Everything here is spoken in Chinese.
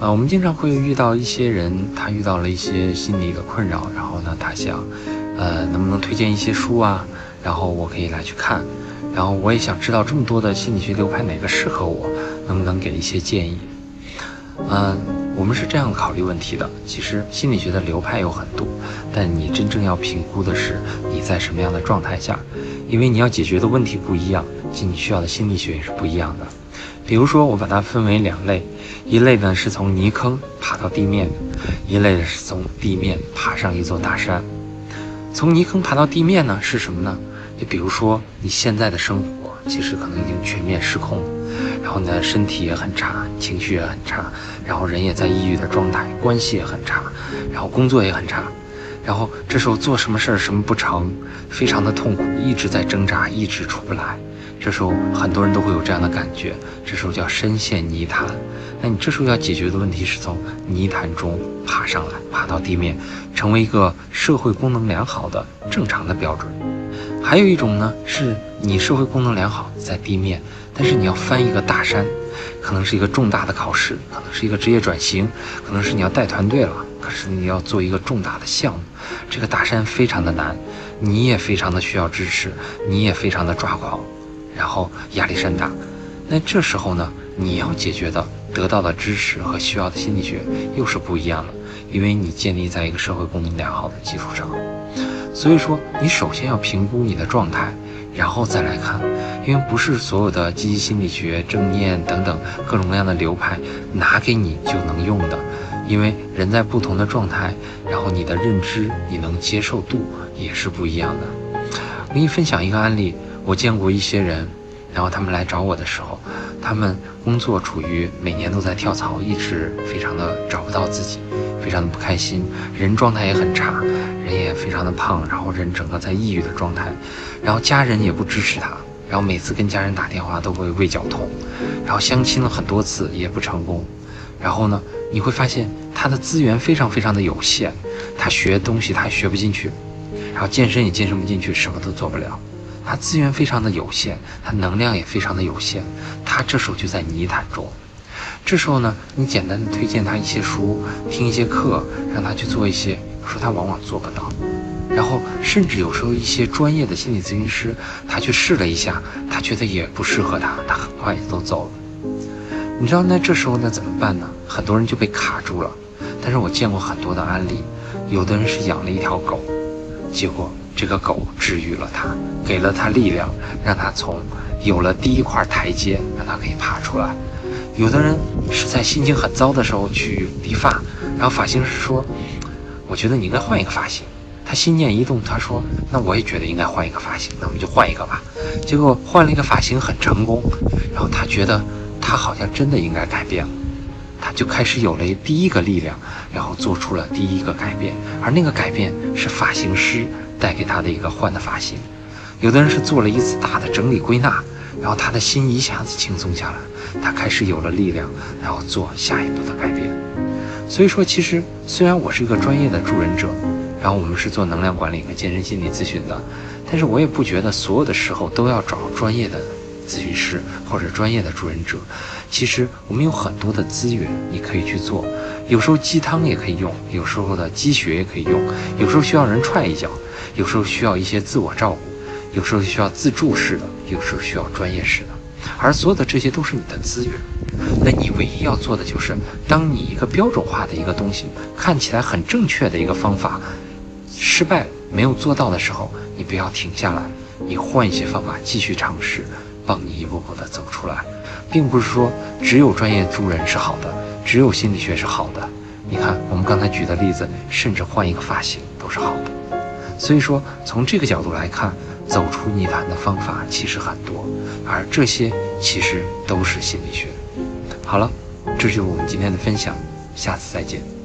啊，我们经常会遇到一些人，他遇到了一些心理的困扰，然后呢，他想，呃，能不能推荐一些书啊？然后我可以来去看，然后我也想知道这么多的心理学流派哪个适合我，能不能给一些建议？嗯，我们是这样考虑问题的。其实心理学的流派有很多，但你真正要评估的是你在什么样的状态下，因为你要解决的问题不一样，及你需要的心理学也是不一样的。比如说，我把它分为两类，一类呢是从泥坑爬到地面，一类是从地面爬上一座大山。从泥坑爬到地面呢是什么呢？就比如说你现在的生活其实可能已经全面失控，然后呢身体也很差，情绪也很差，然后人也在抑郁的状态，关系也很差，然后工作也很差，然后这时候做什么事儿什么不成，非常的痛苦，一直在挣扎，一直出不来。这时候很多人都会有这样的感觉，这时候叫深陷泥潭。那你这时候要解决的问题是从泥潭中爬上来，爬到地面，成为一个社会功能良好的正常的标准。还有一种呢，是你社会功能良好在地面，但是你要翻一个大山，可能是一个重大的考试，可能是一个职业转型，可能是你要带团队了，可是你要做一个重大的项目，这个大山非常的难，你也非常的需要支持，你也非常的抓狂。然后压力山大，那这时候呢，你要解决的、得到的知识和需要的心理学又是不一样的，因为你建立在一个社会功能良好的基础上。所以说，你首先要评估你的状态，然后再来看，因为不是所有的积极心理学、正念等等各种各样的流派拿给你就能用的，因为人在不同的状态，然后你的认知、你能接受度也是不一样的。我给你分享一个案例。我见过一些人，然后他们来找我的时候，他们工作处于每年都在跳槽，一直非常的找不到自己，非常的不开心，人状态也很差，人也非常的胖，然后人整个在抑郁的状态，然后家人也不支持他，然后每次跟家人打电话都会胃绞痛，然后相亲了很多次也不成功，然后呢，你会发现他的资源非常非常的有限，他学东西他学不进去，然后健身也健身不进去，什么都做不了。他资源非常的有限，他能量也非常的有限，他这时候就在泥潭中。这时候呢，你简单的推荐他一些书，听一些课，让他去做一些，有时候他往往做不到。然后甚至有时候一些专业的心理咨询师，他去试了一下，他觉得也不适合他，他很快就都走了。你知道那这时候呢怎么办呢？很多人就被卡住了。但是我见过很多的案例，有的人是养了一条狗，结果。这个狗治愈了他，给了他力量，让他从有了第一块台阶，让他可以爬出来。有的人是在心情很糟的时候去理发，然后发型师说：“我觉得你应该换一个发型。”他心念一动，他说：“那我也觉得应该换一个发型，那我们就换一个吧。”结果换了一个发型很成功，然后他觉得他好像真的应该改变了，他就开始有了第一个力量，然后做出了第一个改变，而那个改变是发型师。带给他的一个换的发型，有的人是做了一次大的整理归纳，然后他的心一下子轻松下来，他开始有了力量，然后做下一步的改变。所以说，其实虽然我是一个专业的助人者，然后我们是做能量管理和健身心理咨询的，但是我也不觉得所有的时候都要找专业的咨询师或者专业的助人者。其实我们有很多的资源，你可以去做。有时候鸡汤也可以用，有时候的鸡血也可以用，有时候需要人踹一脚。有时候需要一些自我照顾，有时候需要自助式的，有时候需要专业式的，而所有的这些都是你的资源。那你唯一要做的就是，当你一个标准化的一个东西看起来很正确的一个方法失败没有做到的时候，你不要停下来，你换一些方法继续尝试，帮你一步步的走出来，并不是说只有专业助人是好的，只有心理学是好的。你看我们刚才举的例子，甚至换一个发型都是好的。所以说，从这个角度来看，走出泥潭的方法其实很多，而这些其实都是心理学。好了，这就是我们今天的分享，下次再见。